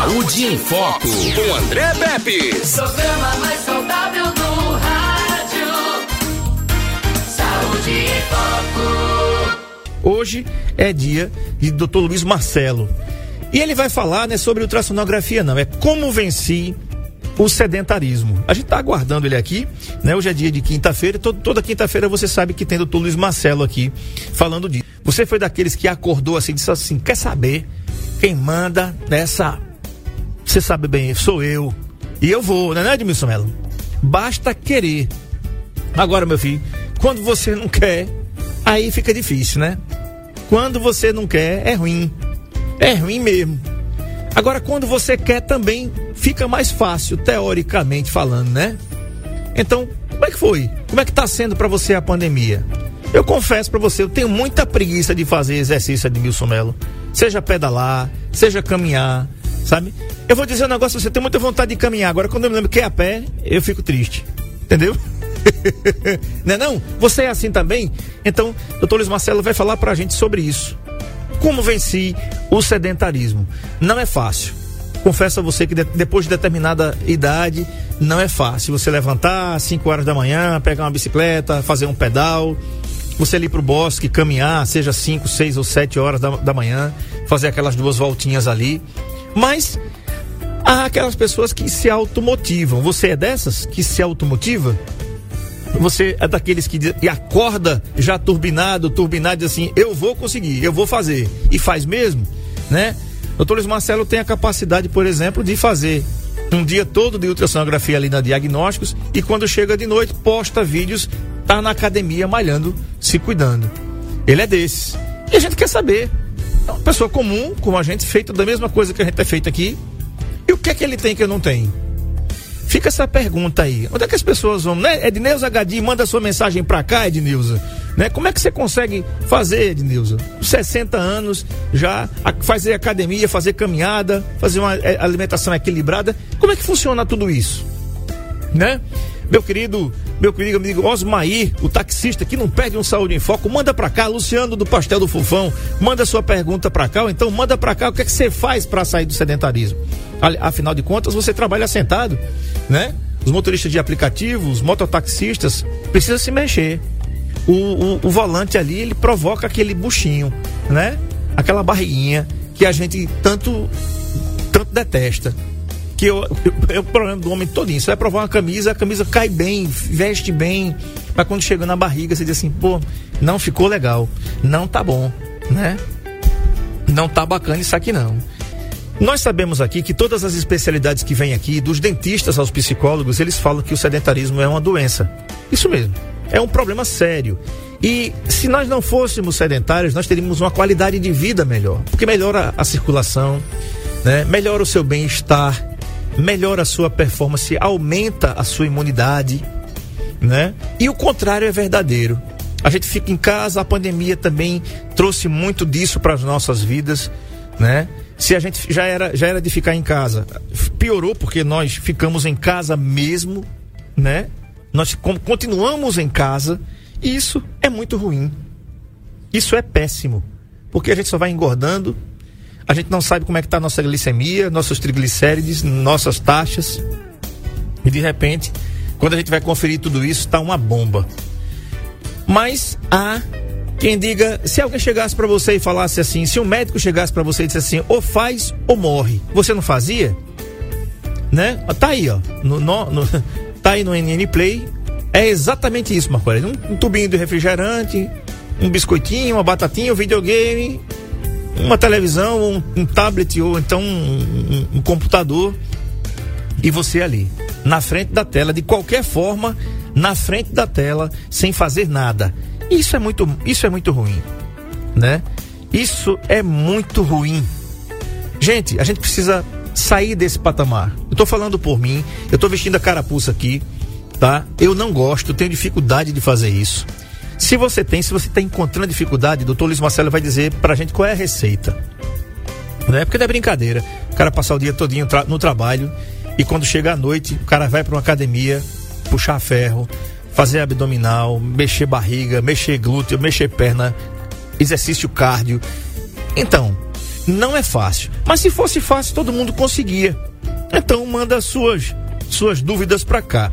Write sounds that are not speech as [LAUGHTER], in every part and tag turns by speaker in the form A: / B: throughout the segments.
A: Saúde em Foco, com André Pepe.
B: Programa mais saudável do rádio. Saúde em Foco.
C: Hoje é dia de Dr. Luiz Marcelo. E ele vai falar, né, sobre ultrassonografia, não, é como venci o sedentarismo. A gente está aguardando ele aqui, né? Hoje é dia de quinta-feira, todo, toda quinta-feira você sabe que tem o Dr. Luiz Marcelo aqui falando disso. Você foi daqueles que acordou assim, disse assim, quer saber quem manda nessa você sabe bem, sou eu. E eu vou, não é, né, Edmilson Melo? Basta querer. Agora, meu filho, quando você não quer, aí fica difícil, né? Quando você não quer, é ruim. É ruim mesmo. Agora, quando você quer também, fica mais fácil, teoricamente falando, né? Então, como é que foi? Como é que tá sendo para você a pandemia? Eu confesso para você, eu tenho muita preguiça de fazer exercício, Edmilson Melo. Seja pedalar, seja caminhar, sabe? Eu vou dizer um negócio, você tem muita vontade de caminhar. Agora, quando eu me lembro que é a pé, eu fico triste. Entendeu? [LAUGHS] não é não? Você é assim também? Então, doutor Luiz Marcelo vai falar pra gente sobre isso. Como venci o sedentarismo? Não é fácil. Confesso a você que de, depois de determinada idade, não é fácil. Você levantar às 5 horas da manhã, pegar uma bicicleta, fazer um pedal, você ir para o bosque, caminhar, seja 5, 6 ou 7 horas da, da manhã, fazer aquelas duas voltinhas ali. Mas há aquelas pessoas que se automotivam. Você é dessas que se automotiva? Você é daqueles que acorda já turbinado, turbinado assim, eu vou conseguir, eu vou fazer e faz mesmo, né? Doutor Luiz Marcelo tem a capacidade, por exemplo, de fazer um dia todo de ultrassonografia ali na diagnósticos e quando chega de noite posta vídeos, tá na academia malhando, se cuidando. Ele é desses. E a gente quer saber. É uma pessoa comum, como a gente, feita da mesma coisa que a gente é feito aqui. E o que é que ele tem que eu não tenho? Fica essa pergunta aí. Onde é que as pessoas vão? Né? Edneuza Gadi, manda sua mensagem pra cá, Edneuza. Né? Como é que você consegue fazer, Edneuza? 60 anos, já fazer academia, fazer caminhada, fazer uma é, alimentação equilibrada. Como é que funciona tudo isso? Né? Meu querido, meu querido amigo Osmair, o taxista que não perde um saúde em foco, manda pra cá, Luciano do Pastel do Fufão, manda sua pergunta pra cá, ou então manda pra cá o que é que você faz para sair do sedentarismo. Afinal de contas, você trabalha sentado, né? Os motoristas de aplicativos, os mototaxistas, precisam se mexer. O, o, o volante ali, ele provoca aquele buchinho, né? Aquela barriguinha que a gente tanto, tanto detesta que eu, eu, é o problema do homem todinho. Você vai provar uma camisa, a camisa cai bem, veste bem, mas quando chega na barriga, você diz assim, pô, não ficou legal, não tá bom, né? Não tá bacana isso aqui não. Nós sabemos aqui que todas as especialidades que vêm aqui, dos dentistas aos psicólogos, eles falam que o sedentarismo é uma doença. Isso mesmo. É um problema sério. E se nós não fôssemos sedentários, nós teríamos uma qualidade de vida melhor. Porque melhora a circulação, né? melhora o seu bem-estar, melhora a sua performance, aumenta a sua imunidade, né? E o contrário é verdadeiro. A gente fica em casa, a pandemia também trouxe muito disso para as nossas vidas, né? Se a gente já era, já era de ficar em casa, piorou porque nós ficamos em casa mesmo, né? Nós continuamos em casa e isso é muito ruim. Isso é péssimo, porque a gente só vai engordando, a gente não sabe como é que está a nossa glicemia, nossos triglicérides, nossas taxas. E de repente, quando a gente vai conferir tudo isso, está uma bomba. Mas há quem diga, se alguém chegasse para você e falasse assim, se um médico chegasse para você e dissesse assim, ou faz ou morre, você não fazia? Né? Tá aí, ó. No, no, no [LAUGHS] tá aí no NN Play. É exatamente isso, Marco Um, um tubinho de refrigerante, um biscoitinho, uma batatinha, um videogame uma televisão, um, um tablet ou então um, um, um computador e você ali, na frente da tela, de qualquer forma, na frente da tela, sem fazer nada. Isso é muito, isso é muito ruim, né? Isso é muito ruim. Gente, a gente precisa sair desse patamar. Eu tô falando por mim, eu tô vestindo a carapuça aqui, tá? Eu não gosto, tenho dificuldade de fazer isso. Se você tem, se você está encontrando dificuldade, o doutor Luiz Marcelo vai dizer para a gente qual é a receita. Né? Porque não é brincadeira. O cara passar o dia todinho no trabalho e quando chega à noite, o cara vai para uma academia, puxar ferro, fazer abdominal, mexer barriga, mexer glúteo, mexer perna, exercício cardio. Então, não é fácil. Mas se fosse fácil, todo mundo conseguia. Então manda suas suas dúvidas para cá.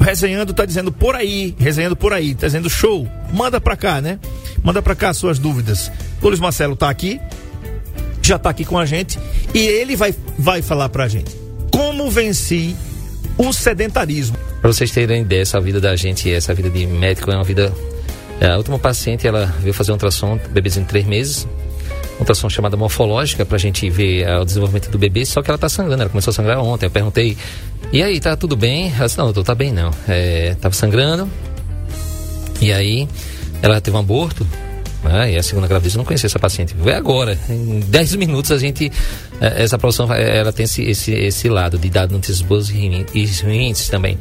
C: Resenhando tá dizendo por aí, resenhando por aí, tá dizendo show. Manda para cá, né? Manda para cá suas dúvidas. O Luiz Marcelo tá aqui, já tá aqui com a gente e ele vai vai falar pra gente como venci o sedentarismo.
D: Para vocês terem ideia, essa vida da gente, essa vida de médico é uma vida. É, a última paciente, ela veio fazer um ultrassom, bebezinho de três meses, ultrassom chamada morfológica para a gente ver uh, o desenvolvimento do bebê, só que ela está sangrando, ela começou a sangrar ontem. Eu perguntei, e aí, tá tudo bem? Ela disse, não, doutor, tá bem não. É, tava sangrando. E aí, ela teve um aborto, né? E a segunda gravidez eu não conhecia essa paciente. Vê agora, em 10 minutos a gente. É, essa produção ela tem esse, esse, esse lado de dar notícias boas e ruins também.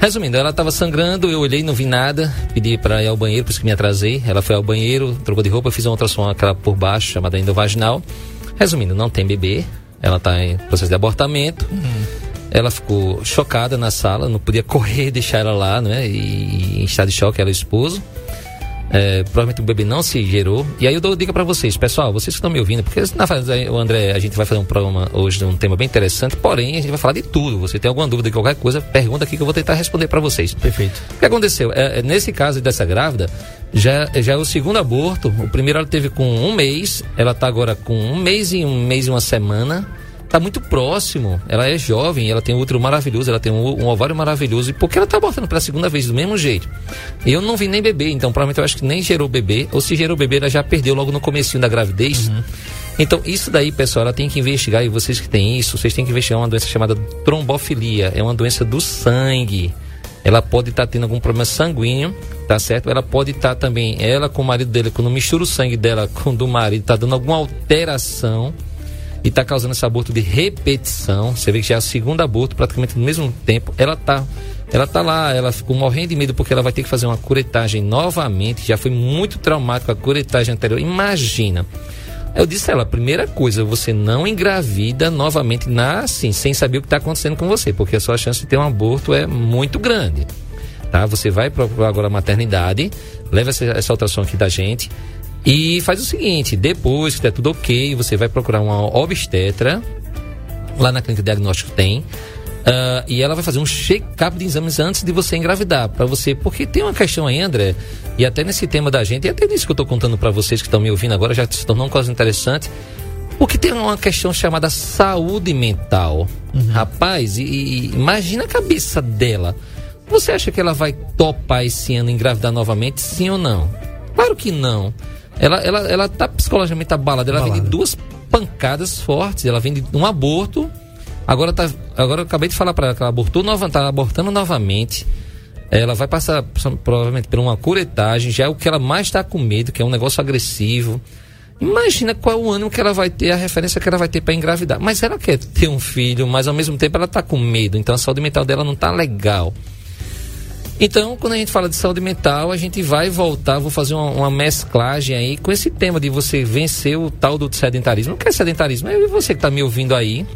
D: Resumindo, ela estava sangrando, eu olhei, não vi nada, pedi para ir ao banheiro, por isso que me atrasei. Ela foi ao banheiro, trocou de roupa, fiz uma ultrassom aquela por baixo, chamada endovaginal. Resumindo, não tem bebê, ela está em processo de abortamento. Uhum. Ela ficou chocada na sala, não podia correr, deixar ela lá, né? E, em estado de choque, ela o esposo. É, provavelmente o bebê não se gerou. E aí eu dou dica para vocês, pessoal, vocês que estão me ouvindo, porque na o André, a gente vai fazer um programa hoje de um tema bem interessante, porém a gente vai falar de tudo. Você tem alguma dúvida de qualquer coisa, pergunta aqui que eu vou tentar responder para vocês.
C: Perfeito.
D: O que aconteceu? É, é, nesse caso dessa grávida, já, já é o segundo aborto. O primeiro ela teve com um mês, ela tá agora com um mês e um mês e uma semana tá muito próximo. Ela é jovem, ela tem um útero maravilhoso, ela tem um, um ovário maravilhoso. E por que ela tá abortando pela segunda vez do mesmo jeito? Eu não vi nem bebê, então provavelmente eu acho que nem gerou bebê. Ou se gerou bebê, ela já perdeu logo no comecinho da gravidez. Uhum. Então, isso daí, pessoal, ela tem que investigar, e vocês que têm isso, vocês têm que investigar uma doença chamada trombofilia. É uma doença do sangue. Ela pode estar tá tendo algum problema sanguíneo, tá certo? Ela pode estar tá também, ela com o marido dele, quando mistura o sangue dela com o do marido, tá dando alguma alteração e está causando esse aborto de repetição. Você vê que já é o segundo aborto, praticamente no mesmo tempo. Ela está ela tá lá, ela ficou morrendo de medo porque ela vai ter que fazer uma curetagem novamente. Já foi muito traumático a curetagem anterior. Imagina. Eu disse a ela, primeira coisa, você não engravida novamente na, assim, sem saber o que está acontecendo com você, porque a sua chance de ter um aborto é muito grande. Tá? Você vai procurar agora a maternidade, leva essa, essa ultrassom aqui da gente, e faz o seguinte: depois que der tudo ok, você vai procurar uma obstetra. Lá na clínica diagnóstico tem. Uh, e ela vai fazer um check-up de exames antes de você engravidar. para você. Porque tem uma questão aí, André, e até nesse tema da gente, e até nisso que eu tô contando para vocês que estão me ouvindo agora, já se tornou uma coisa interessante. Porque tem uma questão chamada saúde mental. Uhum. Rapaz, e, e imagina a cabeça dela. Você acha que ela vai topar esse ano engravidar novamente, sim ou não? Claro que não. Ela, ela, ela tá psicologicamente abalada. Ela vem de duas pancadas fortes. Ela vem de um aborto. Agora, tá, agora eu acabei de falar para ela que ela abortou nova, tá abortando novamente. Ela vai passar provavelmente por uma curetagem. Já é o que ela mais está com medo, que é um negócio agressivo. Imagina qual o ânimo que ela vai ter, a referência que ela vai ter para engravidar. Mas ela quer ter um filho, mas ao mesmo tempo ela está com medo. Então a saúde mental dela não está legal. Então, quando a gente fala de saúde mental, a gente vai voltar, vou fazer uma, uma mesclagem aí com esse tema de você vencer o tal do sedentarismo. O que é sedentarismo? É você que está me ouvindo aí,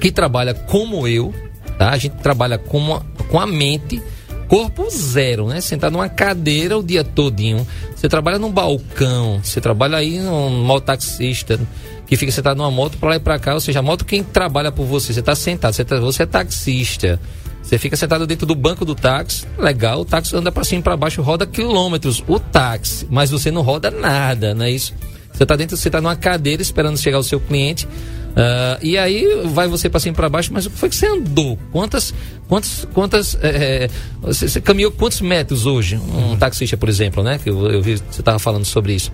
D: que trabalha como eu, tá? A gente trabalha com, a, com a mente, corpo zero, né? Sentar numa cadeira o dia todinho. Você trabalha num balcão, você trabalha aí num mototaxista que fica sentado numa moto para lá e para cá, ou seja, a moto quem trabalha por você, você está sentado, você, tá, você é taxista. Você fica sentado dentro do banco do táxi, legal, o táxi anda para cima e para baixo, roda quilômetros, o táxi, mas você não roda nada, não é isso? Você está dentro, você está numa cadeira esperando chegar o seu cliente, uh, e aí vai você para cima e para baixo, mas o que foi que você andou? Quantas, quantas, quantas, é, você, você, caminhou quantos metros hoje? Um uhum. taxista, por exemplo, né? Que eu, eu vi, você estava falando sobre isso.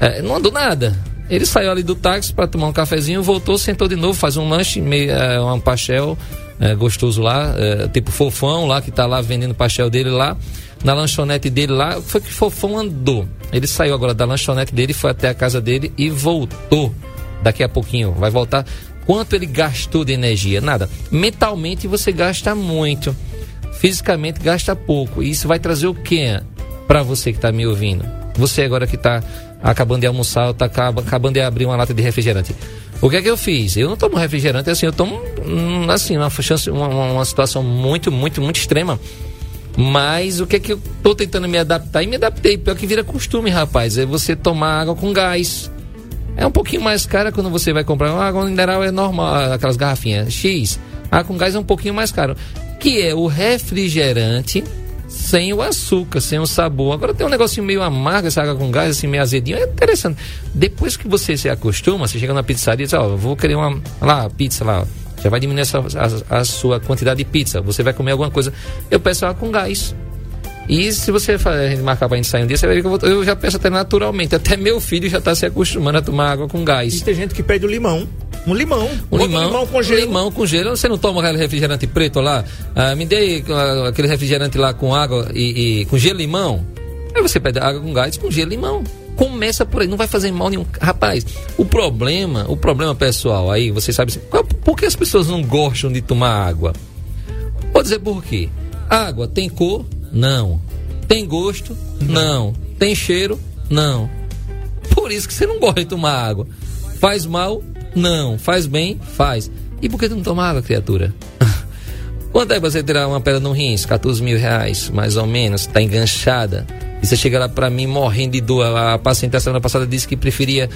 D: É, não andou nada. Ele saiu ali do táxi para tomar um cafezinho, voltou, sentou de novo, faz um lanche, meio, é, um pastel, é, gostoso lá, é, tipo fofão lá, que tá lá vendendo pastel dele lá, na lanchonete dele lá. Foi que fofão andou. Ele saiu agora da lanchonete dele, foi até a casa dele e voltou. Daqui a pouquinho vai voltar. Quanto ele gastou de energia? Nada. Mentalmente você gasta muito. Fisicamente gasta pouco. E isso vai trazer o que para você que está me ouvindo? Você agora que está acabando de almoçar, está acabando de abrir uma lata de refrigerante. O que é que eu fiz? Eu não tomo refrigerante assim, eu tomo hum, assim, uma, chance, uma, uma situação muito, muito, muito extrema. Mas o que é que eu tô tentando me adaptar? E me adaptei. Pior que vira costume, rapaz. É você tomar água com gás. É um pouquinho mais cara quando você vai comprar uma água mineral é normal, aquelas garrafinhas X. A com gás é um pouquinho mais caro, que é o refrigerante sem o açúcar, sem o sabor. Agora tem um negocinho meio amargo, essa água com gás, assim, meio azedinho. É interessante. Depois que você se acostuma, você chega na pizzaria e diz, ó, oh, vou querer uma lá, pizza lá, já vai diminuir a, a, a, sua quantidade de pizza. Você vai comer alguma coisa. Eu peço água com gás. E se você marcar pra gente sair um dia, você vai ver que eu, vou, eu já peço até naturalmente. Até meu filho já está se acostumando a tomar água com gás.
C: E tem gente que pede o limão. Um limão.
D: Um limão, limão com gelo. Limão com gelo. Você não toma aquele refrigerante preto lá? Ah, me dê ah, aquele refrigerante lá com água e, e com gelo e limão. Aí você pede água com gás com gelo e limão. Começa por aí, não vai fazer mal nenhum. Rapaz, o problema, o problema pessoal aí, você sabe por que as pessoas não gostam de tomar água? Vou dizer por quê. Água tem cor? Não. Tem gosto? Não. Tem cheiro? Não. Por isso que você não gosta de tomar água. Faz mal? Não. Faz bem? Faz. E por que tu não toma água, criatura? [LAUGHS] Quanto é você tirar uma pedra no rins? 14 mil reais, mais ou menos. Tá enganchada. E você chega lá pra mim morrendo de dor. A paciente da semana passada disse que preferia.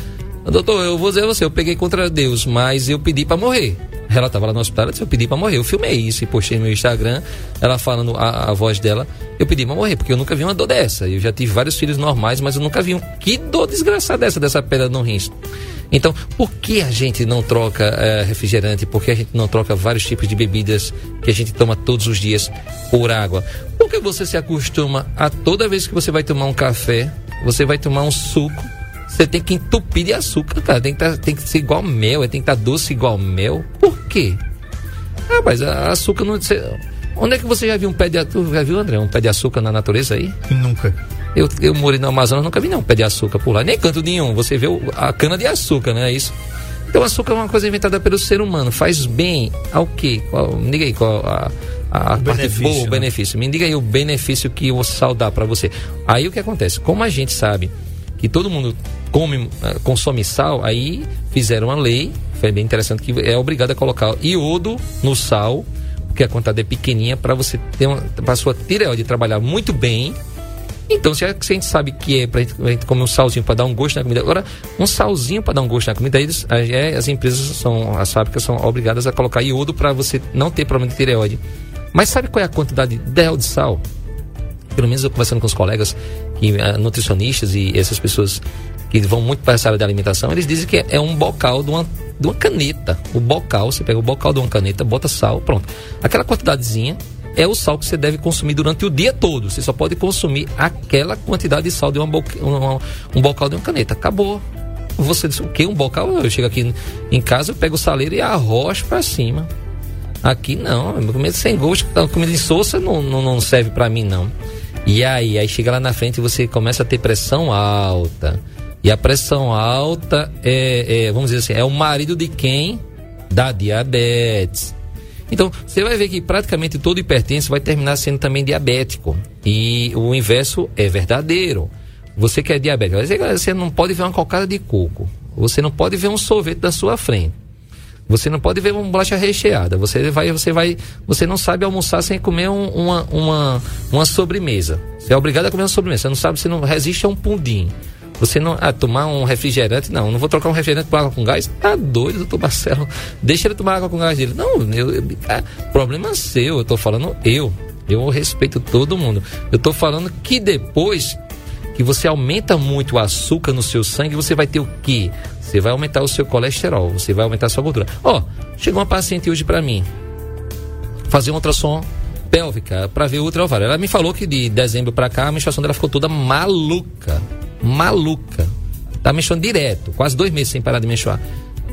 D: Doutor, eu vou dizer a você, eu peguei contra Deus, mas eu pedi para morrer. Ela estava lá no hospital, eu disse, eu pedi para morrer. Eu filmei isso e postei no meu Instagram, ela falando a, a voz dela. Eu pedi para morrer, porque eu nunca vi uma dor dessa. Eu já tive vários filhos normais, mas eu nunca vi um. Que dor desgraçada dessa, dessa pedra no rins. Então, por que a gente não troca é, refrigerante? Por que a gente não troca vários tipos de bebidas que a gente toma todos os dias por água? Porque você se acostuma a toda vez que você vai tomar um café, você vai tomar um suco, você tem que entupir de açúcar, cara. Tem que, tá, tem que ser igual mel, tem que estar tá doce igual mel. Por quê? Ah, mas açúcar não. Você, onde é que você já viu um pé de açúcar? Já viu, André, um pé de açúcar na natureza aí?
C: Nunca.
D: Eu, eu morei no Amazonas, nunca vi não um pé de açúcar por lá. Nem canto nenhum. Você vê o, a cana de açúcar, né? É isso. Então, açúcar é uma coisa inventada pelo ser humano. Faz bem ao quê? Qual, me diga aí qual a, a o benefício, boa, o né? benefício. Me diga aí o benefício que o sal dá para você. Aí o que acontece? Como a gente sabe que todo mundo come, eh, consome sal, aí fizeram uma lei, foi bem interessante, que é obrigado a colocar iodo no sal, porque a quantidade é pequenininha, para você ter uma, sua tireoide trabalhar muito bem. Então, se a gente sabe que é para a gente comer um salzinho para dar um gosto na comida, agora, um salzinho para dar um gosto na comida, eles, é, as empresas são, as fábricas são obrigadas a colocar iodo para você não ter problema de tireoide. Mas sabe qual é a quantidade ideal de sal? Pelo menos eu conversando com os colegas, que, uh, nutricionistas e essas pessoas que vão muito para essa área de alimentação, eles dizem que é um bocal de uma, de uma caneta. O bocal, você pega o bocal de uma caneta, bota sal, pronto. Aquela quantidadezinha é o sal que você deve consumir durante o dia todo. Você só pode consumir aquela quantidade de sal de uma boca, um, um bocal de uma caneta. Acabou. Você diz o que? Um bocal? Eu chego aqui em casa, eu pego o saleiro e arrocho para cima. Aqui não, comida sem gosto, comida soça não, não, não serve para mim não. E aí, aí chega lá na frente e você começa a ter pressão alta e a pressão alta é, é, vamos dizer assim, é o marido de quem? Da diabetes. Então, você vai ver que praticamente todo hipertenso vai terminar sendo também diabético. E o inverso é verdadeiro. Você que é diabético, você não pode ver uma cocada de coco. Você não pode ver um sorvete da sua frente. Você não pode ver uma bolacha recheada. Você vai, você vai, você não sabe almoçar sem comer um, uma, uma, uma sobremesa. Você é obrigado a comer uma sobremesa. Você não sabe, você não resiste a um pudim. Você não. Ah, tomar um refrigerante, não. Não vou trocar um refrigerante por água com gás. Tá doido, doutor Marcelo. Deixa ele tomar água com gás dele. Não, eu, eu, é, problema seu. Eu tô falando eu. Eu respeito todo mundo. Eu tô falando que depois que você aumenta muito o açúcar no seu sangue, você vai ter o quê? Você vai aumentar o seu colesterol, você vai aumentar a sua gordura. Ó, oh, chegou uma paciente hoje para mim fazer um ultrassom pélvica para ver o útero ovário. Ela me falou que de dezembro para cá a menstruação dela ficou toda maluca maluca. Tá menstruando direto, quase dois meses sem parar de menstruar.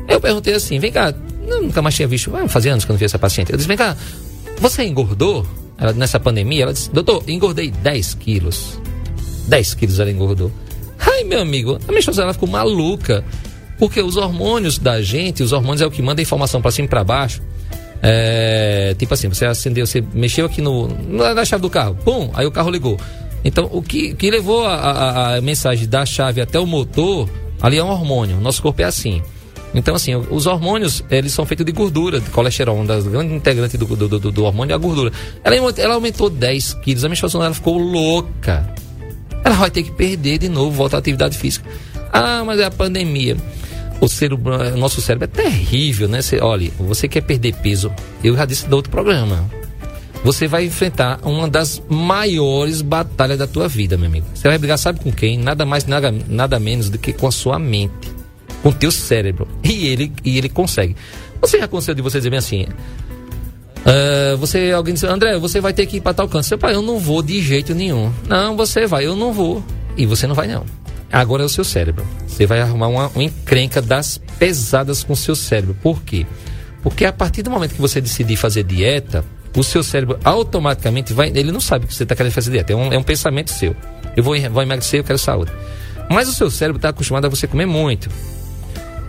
D: Eu perguntei assim, vem cá, eu nunca mais tinha visto, ah, fazia anos que eu não vi essa paciente. Eu disse, vem cá, você engordou? Ela, nessa pandemia, ela disse, doutor, engordei 10 quilos. 10 quilos ela engordou. Ai, meu amigo, a menstruação ela ficou maluca. Porque os hormônios da gente, os hormônios é o que manda informação para cima e para baixo. É, tipo assim, você acendeu, você mexeu aqui no, na chave do carro, pum, aí o carro ligou. Então, o que, que levou a, a, a mensagem da chave até o motor, ali é um hormônio. Nosso corpo é assim. Então, assim, os hormônios, eles são feitos de gordura, de colesterol. Um das grandes integrantes do, do, do, do, hormônio é a gordura. Ela, ela aumentou 10 quilos, a menstruação dela ficou louca. Ela vai ter que perder de novo, voltar à atividade física. Ah, mas é a pandemia. O, cérebro, o nosso cérebro é terrível, né? Você, olha, você quer perder peso, eu já disse do outro programa. Você vai enfrentar uma das maiores batalhas da tua vida, meu amigo. Você vai brigar, sabe com quem? Nada mais, nada, nada menos do que com a sua mente, com o teu cérebro. E ele, e ele consegue. Você já aconteceu de você dizer bem assim, Uh, você, alguém disse, André, você vai ter que ir para tal canto. Pai, eu não vou de jeito nenhum. Não, você vai, eu não vou. E você não vai, não. Agora é o seu cérebro. Você vai arrumar uma, uma encrenca das pesadas com o seu cérebro. Por quê? Porque a partir do momento que você decidir fazer dieta, o seu cérebro automaticamente vai. Ele não sabe que você está querendo fazer dieta. É um, é um pensamento seu. Eu vou, vou emagrecer, eu quero saúde. Mas o seu cérebro está acostumado a você comer muito.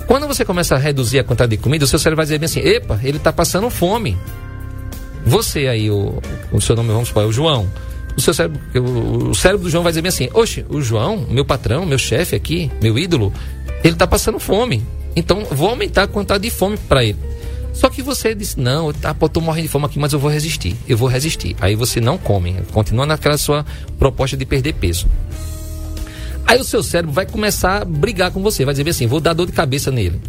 D: Quando você começa a reduzir a quantidade de comida, o seu cérebro vai dizer bem assim: epa, ele está passando fome. Você aí, o, o seu nome, vamos supor, é o João. O seu cérebro, o, o cérebro do João vai dizer bem assim: Oxe, o João, meu patrão, meu chefe aqui, meu ídolo, ele está passando fome. Então vou aumentar a quantidade de fome para ele. Só que você disse: Não, tá, pô, tô morrendo de fome aqui, mas eu vou resistir. Eu vou resistir. Aí você não come, continua naquela sua proposta de perder peso. Aí o seu cérebro vai começar a brigar com você, vai dizer assim: Vou dar dor de cabeça nele.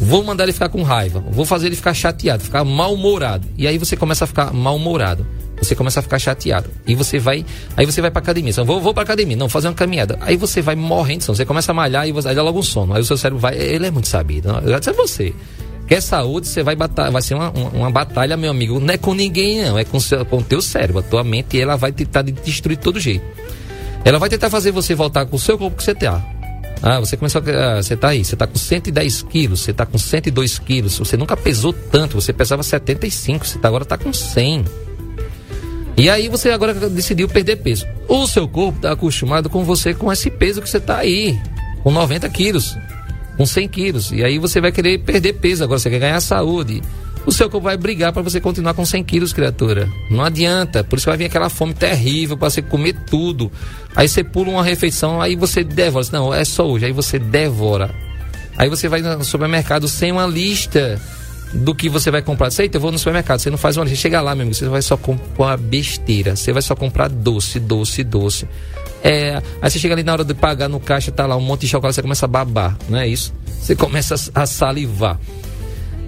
D: Vou mandar ele ficar com raiva. Vou fazer ele ficar chateado, ficar mal-humorado. E aí você começa a ficar mal-humorado. Você começa a ficar chateado. E você vai. Aí você vai pra academia. Então, vou, vou pra academia. Não, fazer uma caminhada. Aí você vai morrendo. Você começa a malhar e você, aí dá logo um sono. Aí o seu cérebro vai. Ele é muito sabido. Não? Já disse você. Quer saúde, você vai batalhar, vai ser uma, uma, uma, batalha, meu amigo. Não é com ninguém, não. É com, seu, com o teu cérebro. A tua mente, ela vai tentar destruir de todo jeito. Ela vai tentar fazer você voltar com o seu corpo que você tá. Ah, você começou a. Ah, você tá aí, você tá com 110 quilos, você tá com 102 quilos, você nunca pesou tanto, você pesava 75, você tá, agora tá com 100. E aí você agora decidiu perder peso. O seu corpo está acostumado com você com esse peso que você tá aí, com 90 quilos, com 100 quilos. E aí você vai querer perder peso, agora você quer ganhar saúde o seu corpo vai brigar para você continuar com 100 quilos, criatura. Não adianta. Por isso vai vir aquela fome terrível para você comer tudo. Aí você pula uma refeição, aí você devora. Não, é só hoje. Aí você devora. Aí você vai no supermercado sem uma lista do que você vai comprar. Você, eu vou no supermercado, você não faz uma lista. Chega lá mesmo, você vai só comprar besteira. Você vai só comprar doce, doce, doce. É, aí você chega ali na hora de pagar no caixa, tá lá um monte de chocolate, você começa a babar, não é isso? Você começa a salivar.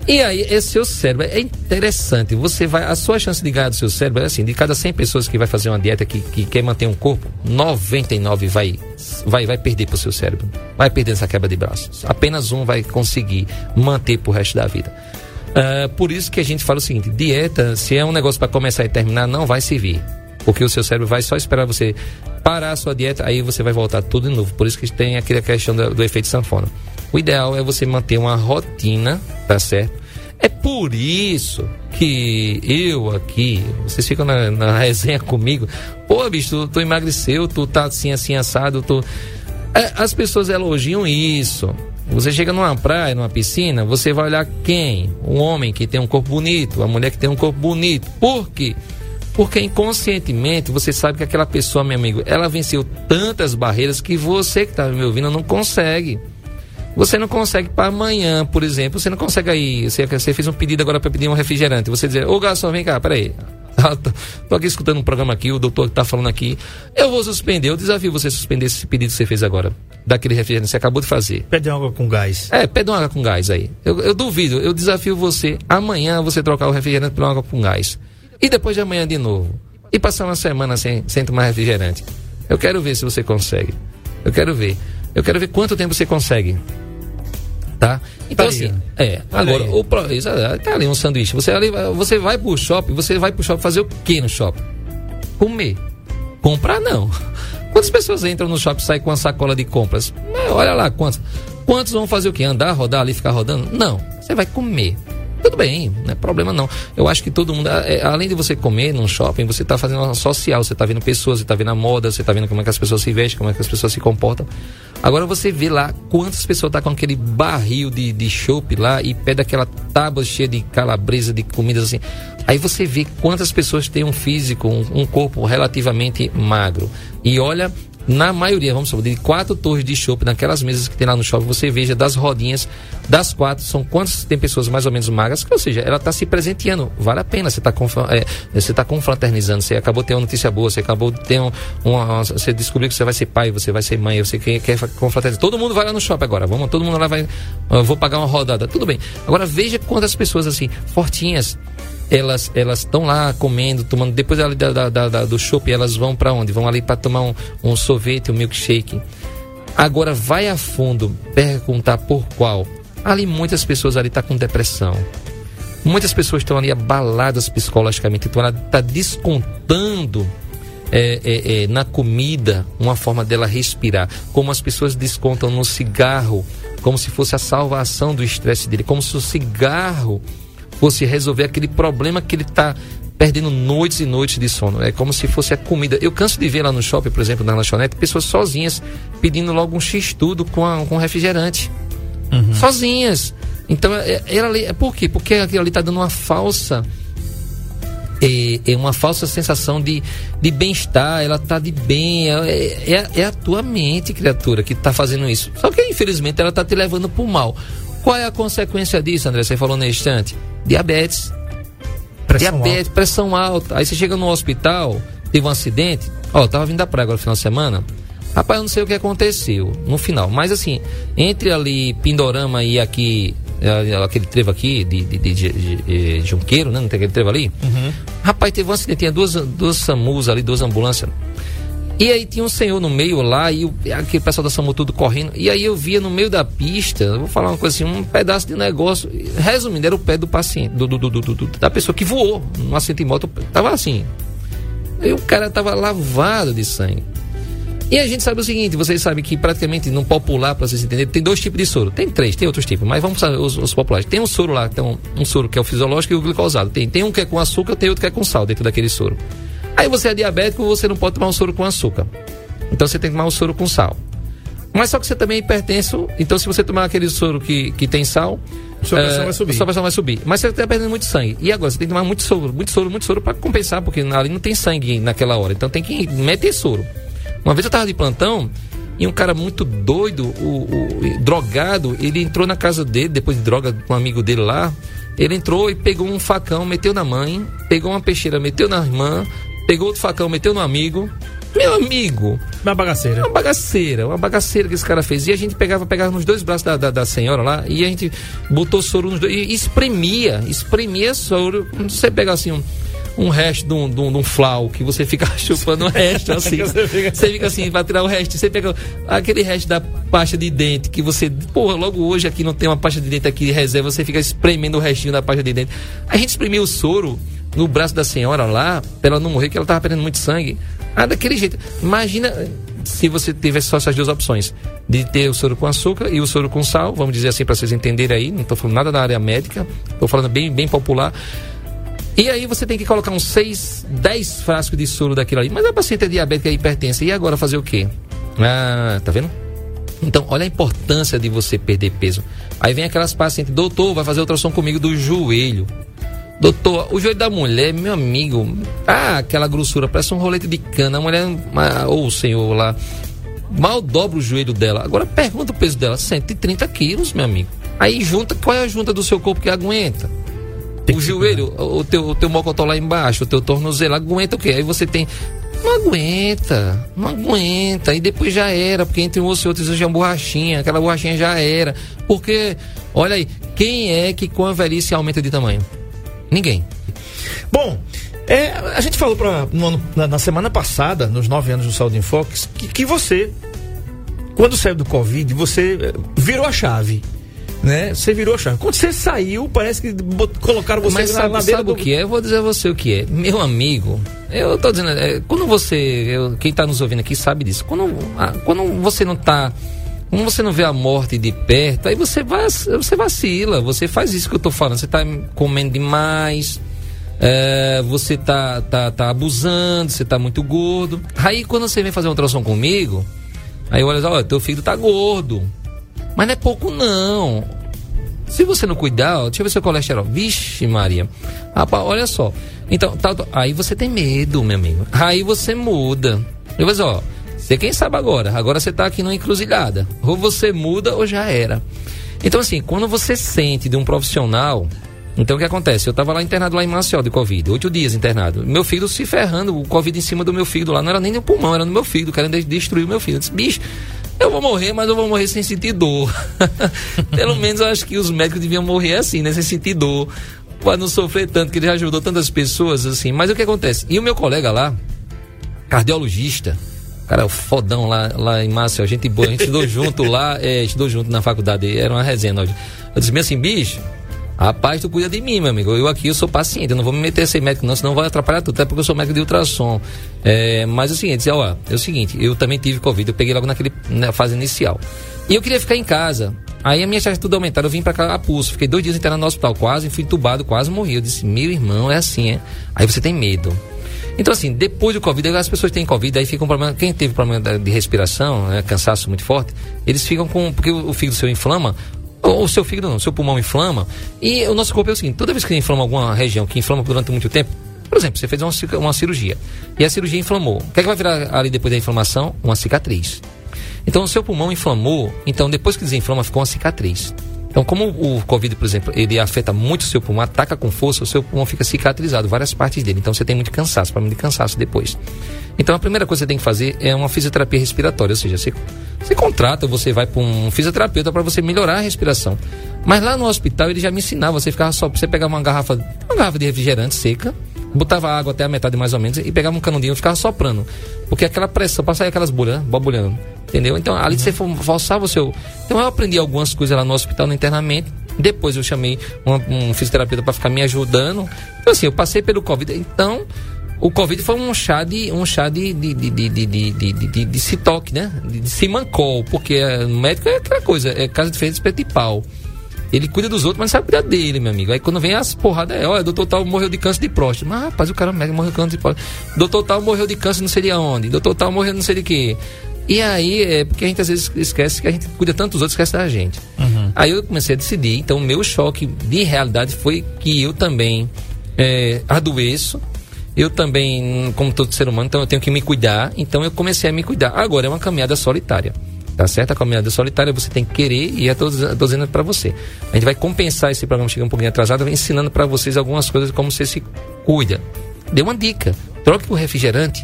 D: E aí, esse seu cérebro é interessante. Você vai, a sua chance de ganhar do seu cérebro é assim: de cada 100 pessoas que vai fazer uma dieta que, que quer manter um corpo, 99 vai, vai, vai perder para o seu cérebro. Vai perder essa quebra de braços. Apenas um vai conseguir manter para o resto da vida. Uh, por isso que a gente fala o seguinte: dieta, se é um negócio para começar e terminar, não vai servir. Porque o seu cérebro vai só esperar você parar a sua dieta, aí você vai voltar tudo de novo. Por isso que tem aquela questão do, do efeito sanfona. O ideal é você manter uma rotina, tá certo? É por isso que eu aqui, vocês ficam na, na [LAUGHS] resenha comigo, pô, bicho, tu, tu, emagreceu, tu tá assim, assim, assado, tu. É, as pessoas elogiam isso. Você chega numa praia, numa piscina, você vai olhar quem? Um homem que tem um corpo bonito, a mulher que tem um corpo bonito. Por quê? Porque inconscientemente você sabe que aquela pessoa, meu amigo, ela venceu tantas barreiras que você que está me ouvindo não consegue. Você não consegue para amanhã, por exemplo, você não consegue aí. Você, você fez um pedido agora para pedir um refrigerante. Você dizer, ô garçom, vem cá, peraí. [LAUGHS] Tô aqui escutando um programa aqui, o doutor está falando aqui. Eu vou suspender, eu desafio você a suspender esse pedido que você fez agora. Daquele refrigerante que você acabou de fazer.
C: Pede água com gás.
D: É, pede uma água com gás aí. Eu, eu duvido, eu desafio você amanhã você trocar o refrigerante por uma água com gás. E depois de amanhã de novo. E passar uma semana sem, sem tomar refrigerante. Eu quero ver se você consegue. Eu quero ver. Eu quero ver quanto tempo você consegue. Tá? Então, tá assim, é. Agora, o, tá ali um sanduíche. Você, ali, você vai pro shopping, você vai pro shopping fazer o que no shopping? Comer. Comprar, não. [LAUGHS] Quantas pessoas entram no shopping e saem com uma sacola de compras? Olha lá quantos. Quantos vão fazer o quê? Andar, rodar ali, ficar rodando? Não. Você vai comer. Tudo bem, não é problema não. Eu acho que todo mundo, é, além de você comer num shopping, você está fazendo uma social, você está vendo pessoas, você está vendo a moda, você está vendo como é que as pessoas se vestem, como é que as pessoas se comportam. Agora você vê lá quantas pessoas tá com aquele barril de, de chopp lá e pede aquela tábua cheia de calabresa, de comidas assim. Aí você vê quantas pessoas têm um físico, um, um corpo relativamente magro. E olha na maioria, vamos supor, de quatro torres de chopp naquelas mesas que tem lá no shopping, você veja das rodinhas Das quatro, são quantas tem pessoas mais ou menos magras? Ou seja, ela está se presenteando. Vale a pena. Você está é, tá confraternizando. Você acabou de ter uma notícia boa. Você acabou de ter um, uma. Você descobriu que você vai ser pai, você vai ser mãe. Você quer, quer confraternizar. Todo mundo vai lá no shopping agora. Vamos, todo mundo lá vai. Eu vou pagar uma rodada. Tudo bem. Agora veja quantas pessoas assim, fortinhas elas elas estão lá comendo, tomando. Depois ali da, da, da, do shopping, elas vão para onde? Vão ali para tomar um, um sorvete, um milkshake. Agora vai a fundo perguntar por qual. Ali muitas pessoas ali tá com depressão. Muitas pessoas estão ali abaladas psicologicamente, então ela está descontando é, é, é, na comida uma forma dela respirar, como as pessoas descontam no cigarro, como se fosse a salvação do estresse dele, como se o cigarro fosse resolver aquele problema que ele está perdendo noites e noites de sono. É como se fosse a comida. Eu canso de ver lá no shopping, por exemplo, na lanchonete, pessoas sozinhas pedindo logo um x-tudo com, a, com refrigerante. Uhum. Sozinhas. Então, é, ela ali, é por quê? Porque aquilo ali está dando uma falsa. É, é, uma falsa sensação de, de bem-estar, ela está de bem, é, é, é, a tua mente, criatura, que está fazendo isso. Só que, infelizmente, ela está te levando para o mal. Qual é a consequência disso, André? Você falou no instante? Diabetes. Pressão Diabetes, alta. pressão alta. Aí você chega no hospital, teve um acidente. Ó, tava vindo da praia agora no final de semana. Rapaz, eu não sei o que aconteceu no final. Mas assim, entre ali Pindorama e aqui, é, aquele trevo aqui de, de, de, de, de Junqueiro, né? Não tem aquele trevo ali? Uhum. Rapaz, teve um acidente, tinha duas, duas SAMUs ali, duas ambulâncias. E aí tinha um senhor no meio lá, e aquele pessoal da SAMU tudo correndo. E aí eu via no meio da pista, vou falar uma coisa assim, um pedaço de negócio. Resumindo, era o pé do paciente, do, do, do, do da pessoa que voou no acidente de moto. Tava assim. E o cara tava lavado de sangue. E a gente sabe o seguinte, vocês sabem que praticamente no popular, para vocês entenderem, tem dois tipos de soro. Tem três, tem outros tipos, mas vamos saber os, os populares. Tem um soro lá, tem um, um, soro que é o fisiológico e o glicosado. Tem, tem um que é com açúcar, tem outro que é com sal dentro daquele soro. Aí você é diabético, você não pode tomar um soro com açúcar. Então você tem que tomar um soro com sal. Mas só que você também é hipertenso, então se você tomar aquele soro que, que tem sal,
C: sua pressão é, vai subir.
D: Sua pressão vai subir. Mas você está perdendo muito sangue. E agora, você tem que tomar muito soro, muito soro, muito soro para compensar, porque ali não tem sangue naquela hora. Então tem que meter soro. Uma vez eu estava de plantão e um cara muito doido, o, o, drogado, ele entrou na casa dele, depois de droga com um amigo dele lá. Ele entrou e pegou um facão, meteu na mãe, pegou uma peixeira, meteu na irmã, pegou outro facão, meteu no amigo. Meu amigo.
C: Uma bagaceira.
D: Uma bagaceira, uma bagaceira que esse cara fez. E a gente pegava, pegava nos dois braços da, da, da senhora lá e a gente botou soro nos dois. E espremia, espremia soro. Você pega assim um, um resto de um, de, um, de um flau que você fica [LAUGHS] chupando o resto assim. [LAUGHS] você, fica... você fica assim, vai tirar o resto. Você pega aquele resto da pasta de dente que você. Porra, logo hoje aqui não tem uma pasta de dente aqui de reserva, você fica espremendo o restinho da pasta de dente. A gente espremia o soro no braço da senhora lá, pra ela não morrer, que ela tava perdendo muito sangue. Ah, daquele jeito. Imagina se você tivesse só essas duas opções: de ter o soro com açúcar e o soro com sal, vamos dizer assim, para vocês entenderem aí. Não estou falando nada da área médica, estou falando bem, bem popular. E aí você tem que colocar uns 6, 10 frascos de soro daquilo ali. Mas a paciente é diabética e hipertensa. E agora fazer o quê? Ah, tá vendo? Então, olha a importância de você perder peso. Aí vem aquelas pacientes, doutor, vai fazer ultrassom comigo do joelho. Doutor, o joelho da mulher, meu amigo, ah, aquela grossura, parece um rolete de cana. A mulher, ou o senhor lá, mal dobra o joelho dela. Agora pergunta o peso dela: 130 quilos, meu amigo. Aí junta, qual é a junta do seu corpo que aguenta? Tem o joelho, o teu, o teu mocotó lá embaixo, o teu tornozelo, aguenta o quê? Aí você tem. Não aguenta, não aguenta. E depois já era, porque entre um osso e outro existe uma borrachinha, aquela borrachinha já era. Porque, olha aí, quem é que com a velhice aumenta de tamanho? Ninguém.
C: Bom, é, a gente falou pra, no, na, na, semana passada, nos nove anos do Saúde em Fox, que, que você, quando saiu do Covid, você eh, virou a chave né? Você virou a chave. Quando você saiu, parece que colocaram você
D: Mas
C: na
D: sabe, sabe do... o que é? Eu vou dizer a você o que é. Meu amigo, eu tô dizendo, é, quando você, eu, quem está nos ouvindo aqui sabe disso. Quando, quando você não está quando você não vê a morte de perto, aí você, vai, você vacila, você faz isso que eu estou falando. Você está comendo demais, é, você tá, tá, tá abusando, você tá muito gordo. Aí quando você vem fazer uma ultrassom comigo, aí olha, olha, teu filho tá gordo. Mas não é pouco não. Se você não cuidar, deixa eu ver seu colesterol. Vixe, Maria. Rapaz, olha só. Então, tá, tá, aí você tem medo, meu amigo. Aí você muda. Eu vou dizer, ó, você quem sabe agora? Agora você está aqui numa encruzilhada. Ou você muda ou já era. Então, assim, quando você sente de um profissional. Então, o que acontece? Eu tava lá internado lá em Maceió de Covid, oito dias internado. Meu filho se ferrando, o Covid em cima do meu filho lá. Não era nem no pulmão, era no meu filho, querendo de- destruir o meu filho. Eu disse, bicho, eu vou morrer, mas eu vou morrer sem sentir dor. [LAUGHS] Pelo menos eu acho que os médicos deviam morrer assim, né? Sem sentir dor. Pra não sofrer tanto, que ele já ajudou tantas pessoas, assim. Mas o que acontece? E o meu colega lá, cardiologista, cara, o fodão lá, lá em Márcio, a gente boa, a gente estudou [LAUGHS] junto lá, é, estudou junto na faculdade, era uma resenha. nós. Eu disse assim, bicho, rapaz, tu cuida de mim, meu amigo. Eu aqui, eu sou paciente, eu não vou me meter a ser médico, não, senão vai atrapalhar tudo, até porque eu sou médico de ultrassom. É, mas é o seguinte, disse, ó, é o seguinte, eu também tive Covid, eu peguei logo naquele, na fase inicial. E eu queria ficar em casa. Aí a minha chance tudo aumentaram, eu vim pra cá a pulso. Fiquei dois dias internado no hospital, quase, fui entubado, quase morri. Eu disse, meu irmão, é assim, é. Aí você tem medo. Então, assim, depois do Covid, as pessoas têm Covid, aí fica um problema. Quem teve problema de respiração, né, cansaço muito forte, eles ficam com. Porque o, fígado seu inflama, ou o seu fígado não, o seu pulmão inflama. E o nosso corpo é o seguinte: toda vez que inflama alguma região que inflama durante muito tempo, por exemplo, você fez uma, uma cirurgia e a cirurgia inflamou. O que é que vai virar ali depois da inflamação? Uma cicatriz. Então, o seu pulmão inflamou, então depois que desinflama, ficou uma cicatriz. Então, como o Covid, por exemplo, ele afeta muito o seu pulmão, ataca com força, o seu pulmão fica cicatrizado, várias partes dele. Então, você tem muito cansaço, problema de cansaço depois. Então, a primeira coisa que você tem que fazer é uma fisioterapia respiratória, ou seja, você, você contrata, você vai para um fisioterapeuta para você melhorar a respiração. Mas lá no hospital, ele já me ensinava, você ficava só, você pegava uma garrafa, uma garrafa de refrigerante seca, botava água até a metade mais ou menos e pegava um canudinho e ficava soprando. Porque aquela pressão, para sair aquelas bolhas, borbulhando. Entendeu? Então, ali você for- forçava o seu. Então, eu aprendi algumas coisas lá no hospital, no internamento. Depois eu chamei uma- um fisioterapeuta para ficar me ajudando. Então, assim, eu passei pelo Covid. Então, o Covid foi um chá de um chá de, de, de, de, de, de, de, de, de, citoque, né? De, de simancol, porque é, no médico é aquela coisa, é casa de espeto de pau. Ele cuida dos outros, mas não sabe cuidar dele, meu amigo. Aí quando vem as porradas, é, olha, doutor tal morreu de câncer de próstata. Mas, rapaz, o cara médico morreu de câncer de próstata. Doutor tal morreu de câncer não sei de onde. Doutor tal morreu não sei de quê. E aí, é porque a gente às vezes esquece que a gente cuida tanto dos outros, esquece da gente. Aí eu comecei a decidir. Então, o meu choque de realidade foi que eu também é, adoeço. Eu também, como todo ser humano, então eu tenho que me cuidar. Então eu comecei a me cuidar. Agora é uma caminhada solitária. Tá certo? A caminhada solitária você tem que querer e diz- tô dizendo para você. A gente vai compensar esse programa chegando um pouquinho atrasado, vai ensinando para vocês algumas coisas como você se cuida. Dê uma dica. Troque o refrigerante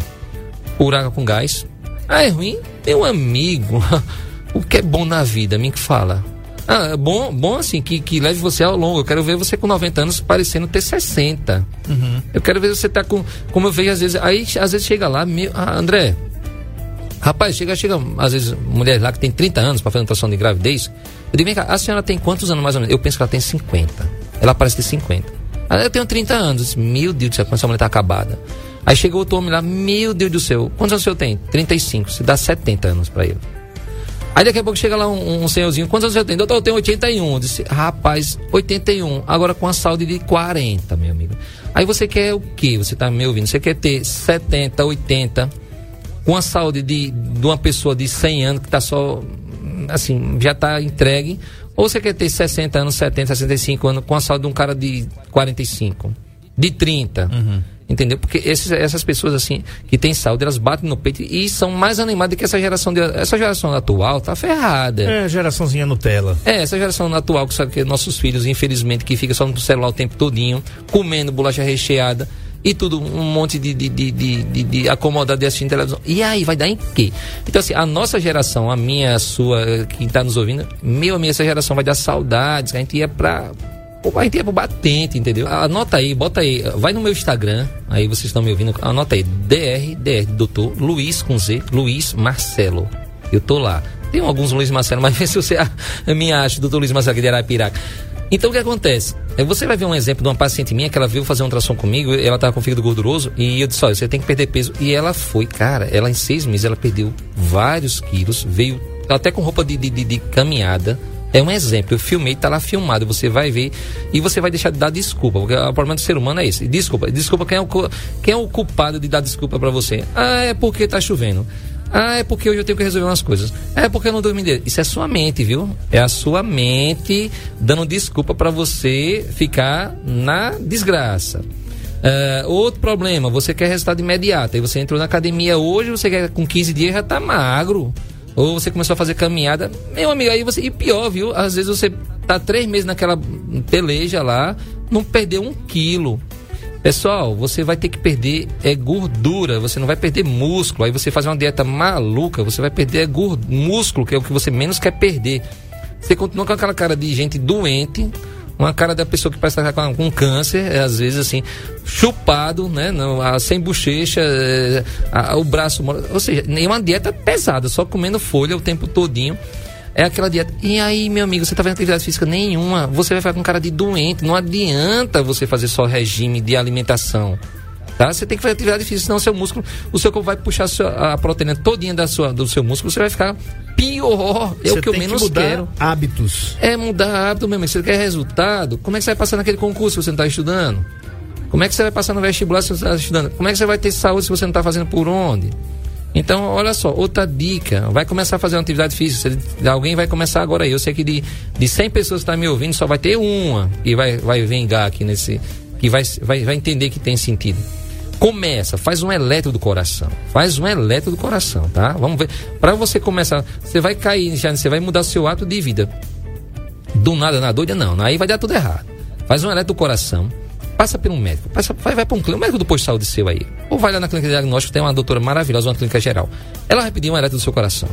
D: por água com gás. Ah, é ruim? Meu amigo, [LAUGHS] o que é bom na vida? Me que fala. Ah, é bom, bom assim, que, que leve você ao longo. Eu quero ver você com 90 anos parecendo ter 60. Eu quero ver você tá com. Como eu vejo às vezes. Aí às vezes chega lá, meu, ah, André. Rapaz, chega, chega, às vezes, mulher lá que tem 30 anos para fazer ultrassom de gravidez. Eu digo, vem cá, a senhora tem quantos anos mais ou menos? Eu penso que ela tem 50. Ela parece ter 50. Aí eu tenho 30 anos. Disse, Meu Deus do céu, essa mulher tá acabada. Aí chegou outro homem lá, meu Deus do céu, quantos anos o senhor tem? 35. Se dá 70 anos para ele. Aí daqui a pouco chega lá um, um senhorzinho, quantos anos você tem? Doutor, eu tenho 81. Eu disse, rapaz, 81. Agora com a saúde de 40, meu amigo. Aí você quer o quê? Você tá me ouvindo? Você quer ter 70, 80, com a saúde de, de uma pessoa de 100 anos que tá só, assim, já tá entregue. Ou você quer ter 60 anos, 70, 65 anos com a saúde de um cara de 45, de 30. Entendeu? Porque esses, essas pessoas, assim, que têm saúde, elas batem no peito e são mais animadas que essa geração. De, essa geração atual tá ferrada.
C: É, geraçãozinha Nutella.
D: É, essa geração atual que sabe que nossos filhos, infelizmente, que fica só no celular o tempo todinho, comendo bolacha recheada e tudo, um monte de, de, de, de, de, acomodado de televisão. E aí, vai dar em quê? Então, assim, a nossa geração, a minha, a sua, quem tá nos ouvindo, meu amigo, essa geração vai dar saudades, que a gente ia pra. A gente ia pro batente, entendeu? Anota aí, bota aí, vai no meu Instagram, aí vocês estão me ouvindo, anota aí, DR, DR, doutor Luiz com Z, Luiz Marcelo. Eu tô lá. Tem alguns Luiz Marcelo, mas [LAUGHS] vê se você a- [LAUGHS] me acha, doutor Luiz Marcelo aqui de Arapiraca. Então o que acontece? É, Você vai ver um exemplo de uma paciente minha que ela veio fazer um ultrassom comigo, ela tava com fígado gorduroso, e eu disse, olha, você tem que perder peso. E ela foi, cara, ela em seis meses ela perdeu vários quilos, veio até com roupa de, de, de- de caminhada. É um exemplo, eu filmei, tá lá filmado, você vai ver e você vai deixar de dar desculpa, porque o problema do ser humano é esse. Desculpa, desculpa quem é o, quem é o culpado de dar desculpa pra você? Ah, é porque tá chovendo. Ah, é porque hoje eu tenho que resolver umas coisas. É porque eu não dormi direito. Isso é sua mente, viu? É a sua mente dando desculpa pra você ficar na desgraça. Ah, outro problema, você quer resultado imediato. Aí você entrou na academia hoje, você quer com 15 dias já tá magro. ou você começou a fazer caminhada, meu amigo, aí você. E pior, viu? Às vezes você tá três meses naquela peleja lá, não perdeu um quilo. Pessoal, você vai ter que perder é gordura, você não vai perder músculo. Aí você faz uma dieta maluca, você vai perder é músculo, que é o que você menos quer perder. Você continua com aquela cara de gente doente, uma cara da pessoa que parece estar com, com câncer, é, às vezes assim, chupado, né? Não, a, sem bochecha, é, a, o braço. Ou seja, nenhuma dieta pesada, só comendo folha o tempo todinho. É aquela dieta. E aí, meu amigo, você tá fazendo atividade física nenhuma, você vai ficar com cara de doente. Não adianta você fazer só regime de alimentação. Tá? Você tem que fazer atividade física, senão seu músculo, o seu corpo vai puxar a, sua, a proteína todinha da sua, do seu músculo, você vai ficar pior. É
C: Você
D: o que eu menos
C: que mudar
D: quero.
C: hábitos.
D: É mudar hábito mesmo. Se você quer resultado, como é que você vai passar naquele concurso se você não está estudando? Como é que você vai passar no vestibular se você não está estudando? Como é que você vai ter saúde se você não está fazendo por onde? Então, olha só, outra dica. Vai começar a fazer uma atividade física. Alguém vai começar agora aí. Eu sei que de, de 100 pessoas que estão me ouvindo, só vai ter uma que vai, vai vingar aqui nesse. que vai, vai, vai entender que tem sentido. Começa, faz um eletro do coração. Faz um eletro do coração, tá? Vamos ver. Para você começar, você vai cair, já, você vai mudar seu hábito de vida. Do nada, na doida, não. Aí vai dar tudo errado. Faz um eletro do coração. Passa por um médico. Passa, vai vai para um, clínico, médico do posto de saúde seu aí. Ou vai lá na clínica de diagnóstico, tem uma doutora maravilhosa, uma clínica geral. Ela vai pedir um eletro do seu coração.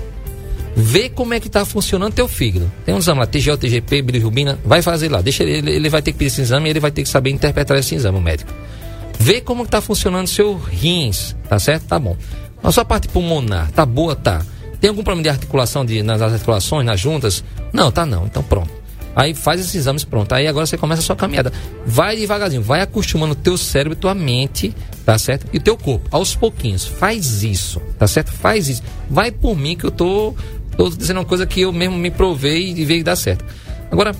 D: Vê como é que está funcionando teu fígado. Tem um exame lá, TGO, TGP, bilirrubina. Vai fazer lá. Deixa ele, ele vai ter que pedir esse exame e ele vai ter que saber interpretar esse exame, o médico. Vê como está funcionando seu rins, tá certo? Tá bom. A sua parte pulmonar, tá boa? Tá. Tem algum problema de articulação de, nas articulações, nas juntas? Não, tá não. Então pronto. Aí faz esses exames, pronto. Aí agora você começa a sua caminhada. Vai devagarzinho, vai acostumando o teu cérebro, tua mente, tá certo? E teu corpo, aos pouquinhos. Faz isso, tá certo? Faz isso. Vai por mim que eu tô, tô dizendo uma coisa que eu mesmo me provei e veio dar certo. Agora,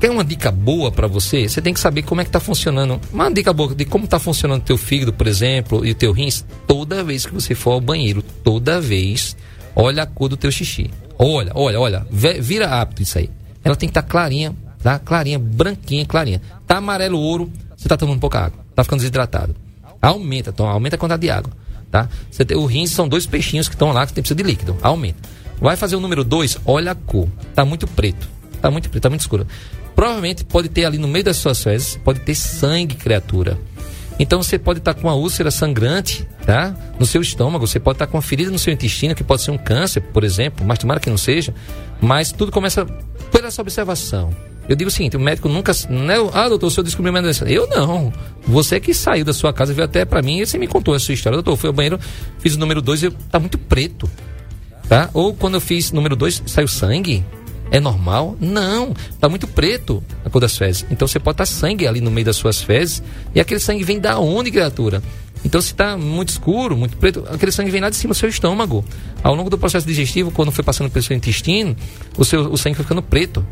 D: Quer uma dica boa para você? Você tem que saber como é que tá funcionando. Uma dica boa de como tá funcionando teu fígado, por exemplo, e o teu rins. Toda vez que você for ao banheiro, toda vez, olha a cor do teu xixi. Olha, olha, olha. Vira hábito isso aí. Ela tem que estar clarinha, tá? Clarinha, branquinha, clarinha. Tá amarelo ouro, você tá tomando pouca água. Tá ficando desidratado. Aumenta, então, aumenta a quantidade de água, tá? Você tem, o rins são dois peixinhos que estão lá que tem precisa de líquido. Aumenta. Vai fazer o número 2, olha a cor. Tá muito preto. Tá muito preto, tá muito escuro. Provavelmente pode ter ali no meio das suas fezes, pode ter sangue, criatura. Então você pode estar com uma úlcera sangrante, tá? No seu estômago, você pode estar com uma ferida no seu intestino, que pode ser um câncer, por exemplo, mas tomara que não seja. Mas tudo começa pela sua observação. Eu digo o seguinte, o médico nunca. Não é, ah, doutor, o senhor descobriu minha doença. Eu não. Você que saiu da sua casa veio até pra mim e você me contou a sua história. Doutor, fui ao banheiro, fiz o número 2 e tá muito preto. Tá? Ou quando eu fiz número 2, saiu sangue. É normal? Não. Tá muito preto a cor das fezes. Então você pode estar sangue ali no meio das suas fezes. E aquele sangue vem da onde, criatura? Então se está muito escuro, muito preto, aquele sangue vem lá de cima do seu estômago. Ao longo do processo digestivo, quando foi passando pelo seu intestino, o, seu, o sangue foi ficando preto.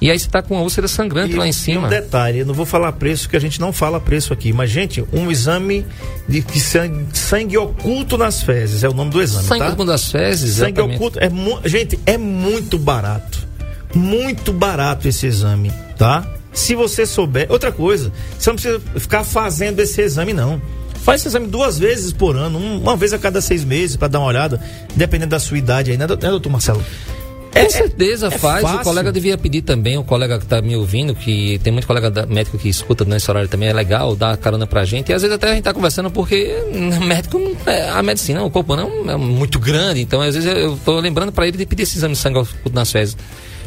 D: E aí você está com a úlcera sangrante lá em
C: E
D: cima.
C: um detalhe, eu não vou falar preço, que a gente não fala preço aqui, mas, gente, um exame de, de sangue, sangue oculto nas fezes é o nome do exame,
D: Sangue
C: tá?
D: oculto das fezes,
C: Sangue
D: exatamente.
C: oculto é gente, é muito barato. Muito barato esse exame, tá? Se você souber, outra coisa, você não precisa ficar fazendo esse exame não. Faz esse exame duas vezes por ano, um- uma vez a cada seis meses para dar uma olhada, dependendo da sua idade aí, né, doutor- né, Marcelo?
D: Com certeza
C: é
D: faz.
C: fácil.
D: O colega devia pedir também, o colega que está me ouvindo, que tem muito colega da- médico que escuta nesse horário também, é legal, dá carona pra gente. E às vezes até a gente tá conversando porque hum, [LAUGHS] médico, é, a medicina, o corpo não é muito grande. Então às vezes eu tô lembrando pra ele de pedir esse exame de sangue nas fezes.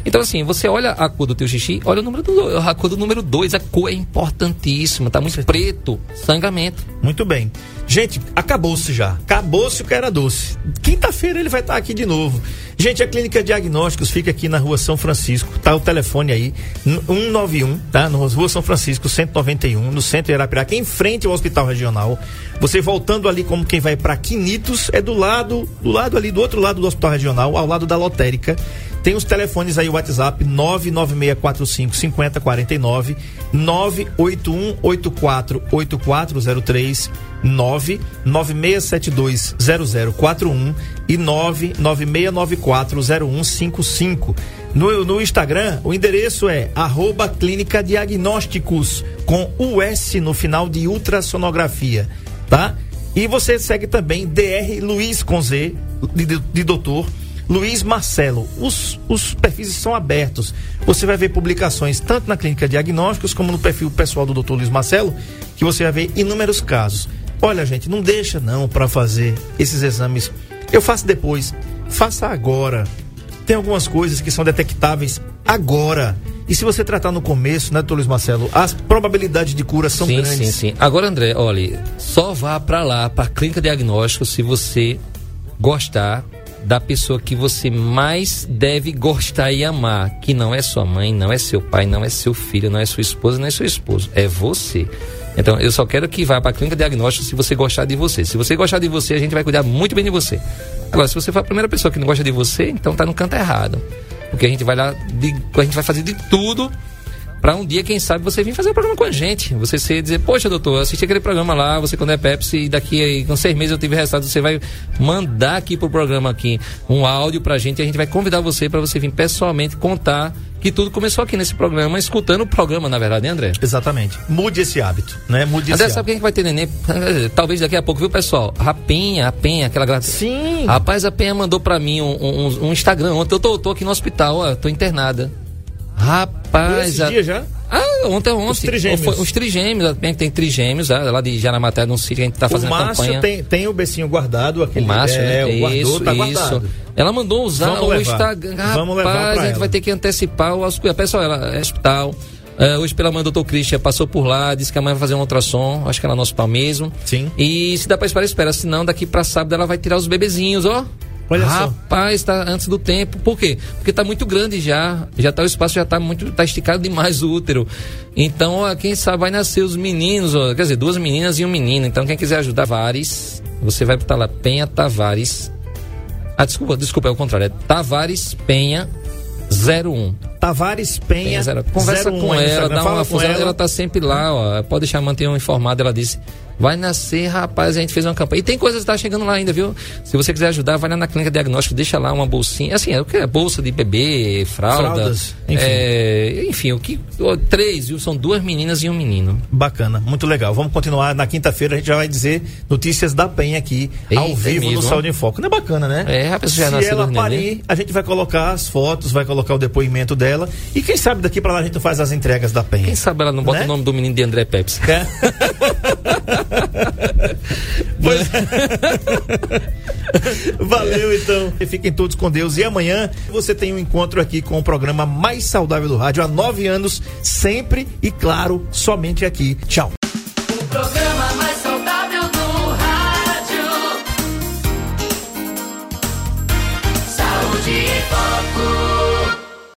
D: Então assim, você olha a cor do teu xixi, olha o número do, a cor do número 2, a cor é importantíssima, tá muito preto, sangramento.
C: Muito bem. Gente, acabou-se já. Acabou-se o que era doce. Quinta-feira ele vai estar aqui de novo. Gente, a Clínica Diagnósticos fica aqui na rua São Francisco. Tá o telefone aí, n- 191, tá? Na rua São Francisco, 191, no centro de Arapiraca, em frente ao Hospital Regional. Você voltando ali como quem vai para Quinitos, é do lado, do lado ali, do outro lado do Hospital Regional, ao lado da lotérica. Tem os telefones aí, o WhatsApp 99645 5049, 981848403, 99672 0041 e 996940155. No, no Instagram, o endereço é arroba Clínica Diagnósticos, com o S no final de ultrassonografia, tá? E você segue também DR Luiz com Z, de, de doutor, Luiz Marcelo. Os, os perfis são abertos. Você vai ver publicações tanto na clínica diagnósticos como no perfil pessoal do Dr. Luiz Marcelo, que você vai ver inúmeros casos. Olha, gente, não deixa não para fazer esses exames. Eu faço depois, faça agora. Tem algumas coisas que são detectáveis agora. E se você tratar no começo, né, doutor Luiz Marcelo, as probabilidades de cura são
D: sim,
C: grandes.
D: Sim, sim, Agora, André, olha, só vá para lá, para a clínica diagnóstico, se você gostar da pessoa que você mais deve gostar e amar, que não é sua mãe, não é seu pai, não é seu filho, não é sua esposa, não é seu esposo, é você. Então, eu só quero que vá para a clínica diagnóstico se você gostar de você. Se você gostar de você, a gente vai cuidar muito bem de você. Agora, se você for a primeira pessoa que não gosta de você, então tá no canto errado. Porque a gente vai lá, de, a gente vai fazer de tudo para um dia, quem sabe, você vir fazer o um programa com a gente. Você ser dizer, poxa, doutor, assisti aquele programa lá, você quando é Pepsi, e daqui aí, com seis meses eu tive resultado, você vai mandar aqui pro programa aqui um áudio pra gente e a gente vai convidar você para você vir pessoalmente contar que tudo começou aqui nesse programa, escutando o programa, na verdade, né, André?
C: Exatamente. Mude esse hábito, né? Mude
D: André,
C: esse
D: sabe quem é vai ter neném? [LAUGHS] Talvez daqui a pouco, viu, pessoal? A Penha, a Penha, aquela grávida.
C: Sim.
D: Rapaz, a Penha mandou pra mim um, um, um Instagram ontem. Eu tô, tô, aqui no hospital, ó, tô internada. Rapaz.
C: Esse a... dia já?
D: Ah, ontem, ontem.
C: Os trigêmeos.
D: Os trigêmeos, que tem trigêmeos, lá de Jaramaté, sítio que a gente tá fazendo
C: o Márcio
D: campanha.
C: Tem, tem o becinho guardado, aquele
D: o Márcio,
C: é,
D: né?
C: o guardou,
D: isso,
C: tá
D: isso.
C: guardado.
D: Ela mandou usar
C: Vamos
D: o
C: levar.
D: Instagram. Rapaz,
C: Vamos levar
D: a gente
C: ela.
D: vai ter que antecipar o hospital. Pessoal, ela é hospital. É, hoje pela manhã o doutor Christian passou por lá, disse que amanhã vai fazer um ultrassom, acho que ela é no hospital mesmo.
C: Sim.
D: E se dá pra esperar, espera. Se não, daqui pra sábado ela vai tirar os bebezinhos, ó.
C: Olha.
D: Rapaz, tá antes do tempo. Por quê? Porque tá muito grande já. Já tá o espaço já tá muito tá esticado demais o útero. Então, ó, quem sabe vai nascer os meninos, ó, quer dizer, duas meninas e um menino. Então, quem quiser ajudar Tavares, você vai botar lá Penha Tavares. Ah, desculpa, desculpa, é o contrário. É Tavares Penha 01.
C: Tavares Penha.
D: Penha zero. Conversa
C: 01
D: com ela, dá uma força. Ela.
C: ela.
D: tá sempre lá, ó. Pode deixar manter um informado. Ela disse: vai nascer, rapaz. A gente fez uma campanha. E tem coisas que tá chegando lá ainda, viu? Se você quiser ajudar, vai lá na clínica diagnóstico, deixa lá uma bolsinha. Assim, é o que é bolsa de bebê, fralda.
C: Fraldas, enfim.
D: É, enfim, o que. ó, três, viu? São duas meninas e um menino.
C: Bacana, muito legal. Vamos continuar. Na quinta-feira a gente já vai dizer notícias da Penha aqui, ao
D: Eita,
C: vivo
D: é
C: no Saúde em Foco. Não é bacana, né?
D: É, pessoa já
C: Se ela parir, a gente vai colocar as fotos, vai colocar o depoimento dela. E quem sabe daqui pra lá a gente faz as entregas da Penha.
D: Quem sabe ela não bota
C: Né?
D: o nome do menino de André Pepsi.
C: É. [LAUGHS] [LAUGHS] Pois- Valeu, então. E Fiquem todos com Deus. E amanhã você tem um encontro aqui com o programa mais saudável do rádio há nove anos, sempre e, claro, somente aqui. Tchau.